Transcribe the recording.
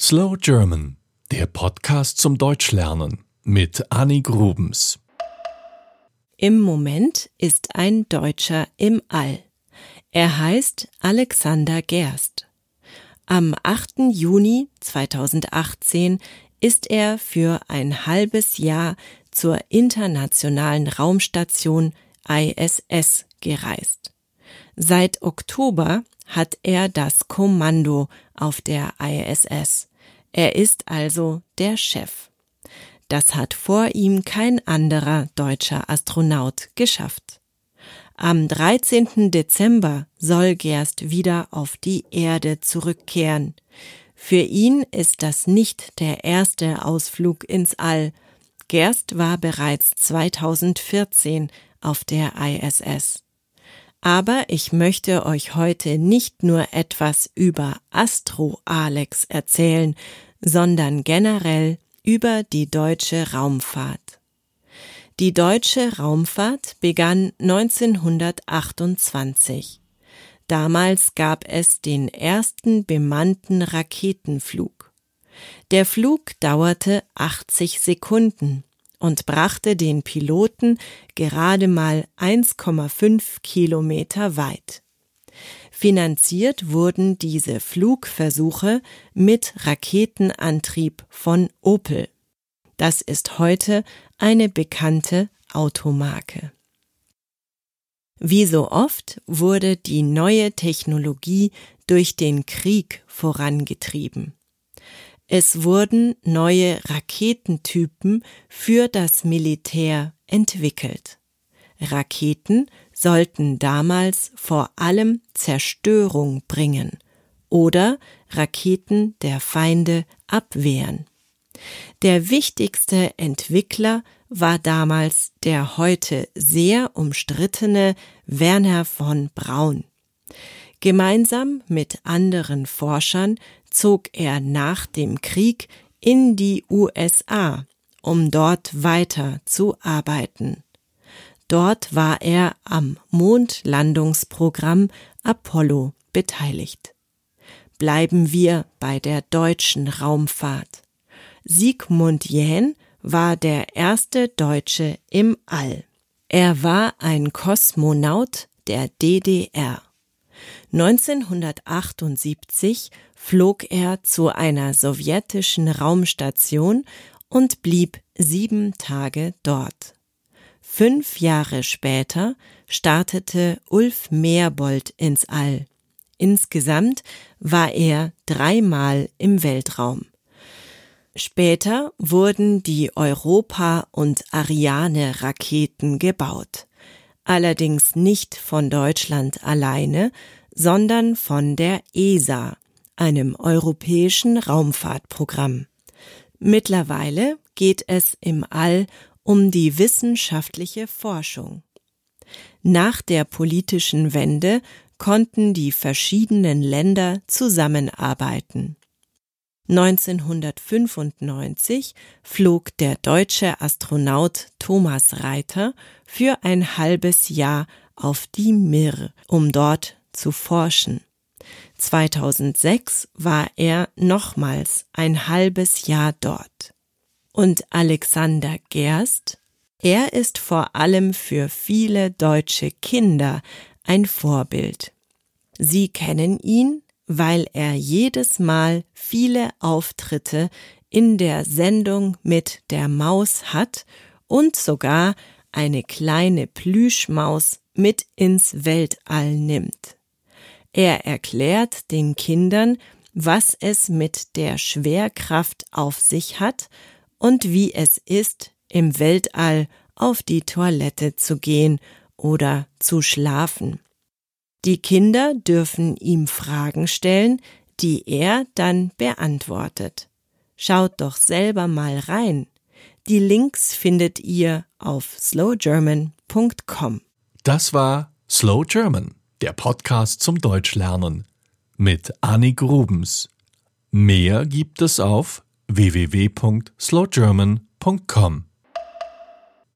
Slow German, der Podcast zum Deutschlernen mit Annie Grubens. Im Moment ist ein Deutscher im All. Er heißt Alexander Gerst. Am 8. Juni 2018 ist er für ein halbes Jahr zur internationalen Raumstation ISS gereist. Seit Oktober hat er das Kommando auf der ISS. Er ist also der Chef. Das hat vor ihm kein anderer deutscher Astronaut geschafft. Am 13. Dezember soll Gerst wieder auf die Erde zurückkehren. Für ihn ist das nicht der erste Ausflug ins All. Gerst war bereits 2014 auf der ISS. Aber ich möchte euch heute nicht nur etwas über Astro Alex erzählen, sondern generell über die deutsche Raumfahrt. Die deutsche Raumfahrt begann 1928. Damals gab es den ersten bemannten Raketenflug. Der Flug dauerte 80 Sekunden und brachte den Piloten gerade mal 1,5 Kilometer weit. Finanziert wurden diese Flugversuche mit Raketenantrieb von Opel. Das ist heute eine bekannte Automarke. Wie so oft wurde die neue Technologie durch den Krieg vorangetrieben. Es wurden neue Raketentypen für das Militär entwickelt. Raketen sollten damals vor allem Zerstörung bringen oder Raketen der Feinde abwehren. Der wichtigste Entwickler war damals der heute sehr umstrittene Werner von Braun. Gemeinsam mit anderen Forschern zog er nach dem Krieg in die USA, um dort weiter zu arbeiten. Dort war er am Mondlandungsprogramm Apollo beteiligt. Bleiben wir bei der deutschen Raumfahrt. Sigmund Jähn war der erste Deutsche im All. Er war ein Kosmonaut der DDR. 1978 flog er zu einer sowjetischen Raumstation und blieb sieben Tage dort. Fünf Jahre später startete Ulf Meerbold ins All. Insgesamt war er dreimal im Weltraum. Später wurden die Europa- und Ariane-Raketen gebaut. Allerdings nicht von Deutschland alleine, sondern von der ESA, einem europäischen Raumfahrtprogramm. Mittlerweile geht es im All um die wissenschaftliche Forschung. Nach der politischen Wende konnten die verschiedenen Länder zusammenarbeiten. 1995 flog der deutsche Astronaut Thomas Reiter für ein halbes Jahr auf die Mir, um dort zu forschen. 2006 war er nochmals ein halbes Jahr dort. Und Alexander Gerst, er ist vor allem für viele deutsche Kinder ein Vorbild. Sie kennen ihn, weil er jedes Mal viele Auftritte in der Sendung mit der Maus hat und sogar eine kleine Plüschmaus mit ins Weltall nimmt. Er erklärt den Kindern, was es mit der Schwerkraft auf sich hat und wie es ist, im Weltall auf die Toilette zu gehen oder zu schlafen. Die Kinder dürfen ihm Fragen stellen, die er dann beantwortet. Schaut doch selber mal rein. Die Links findet ihr auf slowgerman.com. Das war Slow German der Podcast zum Deutschlernen mit Annie Grubens. Mehr gibt es auf www.slowgerman.com.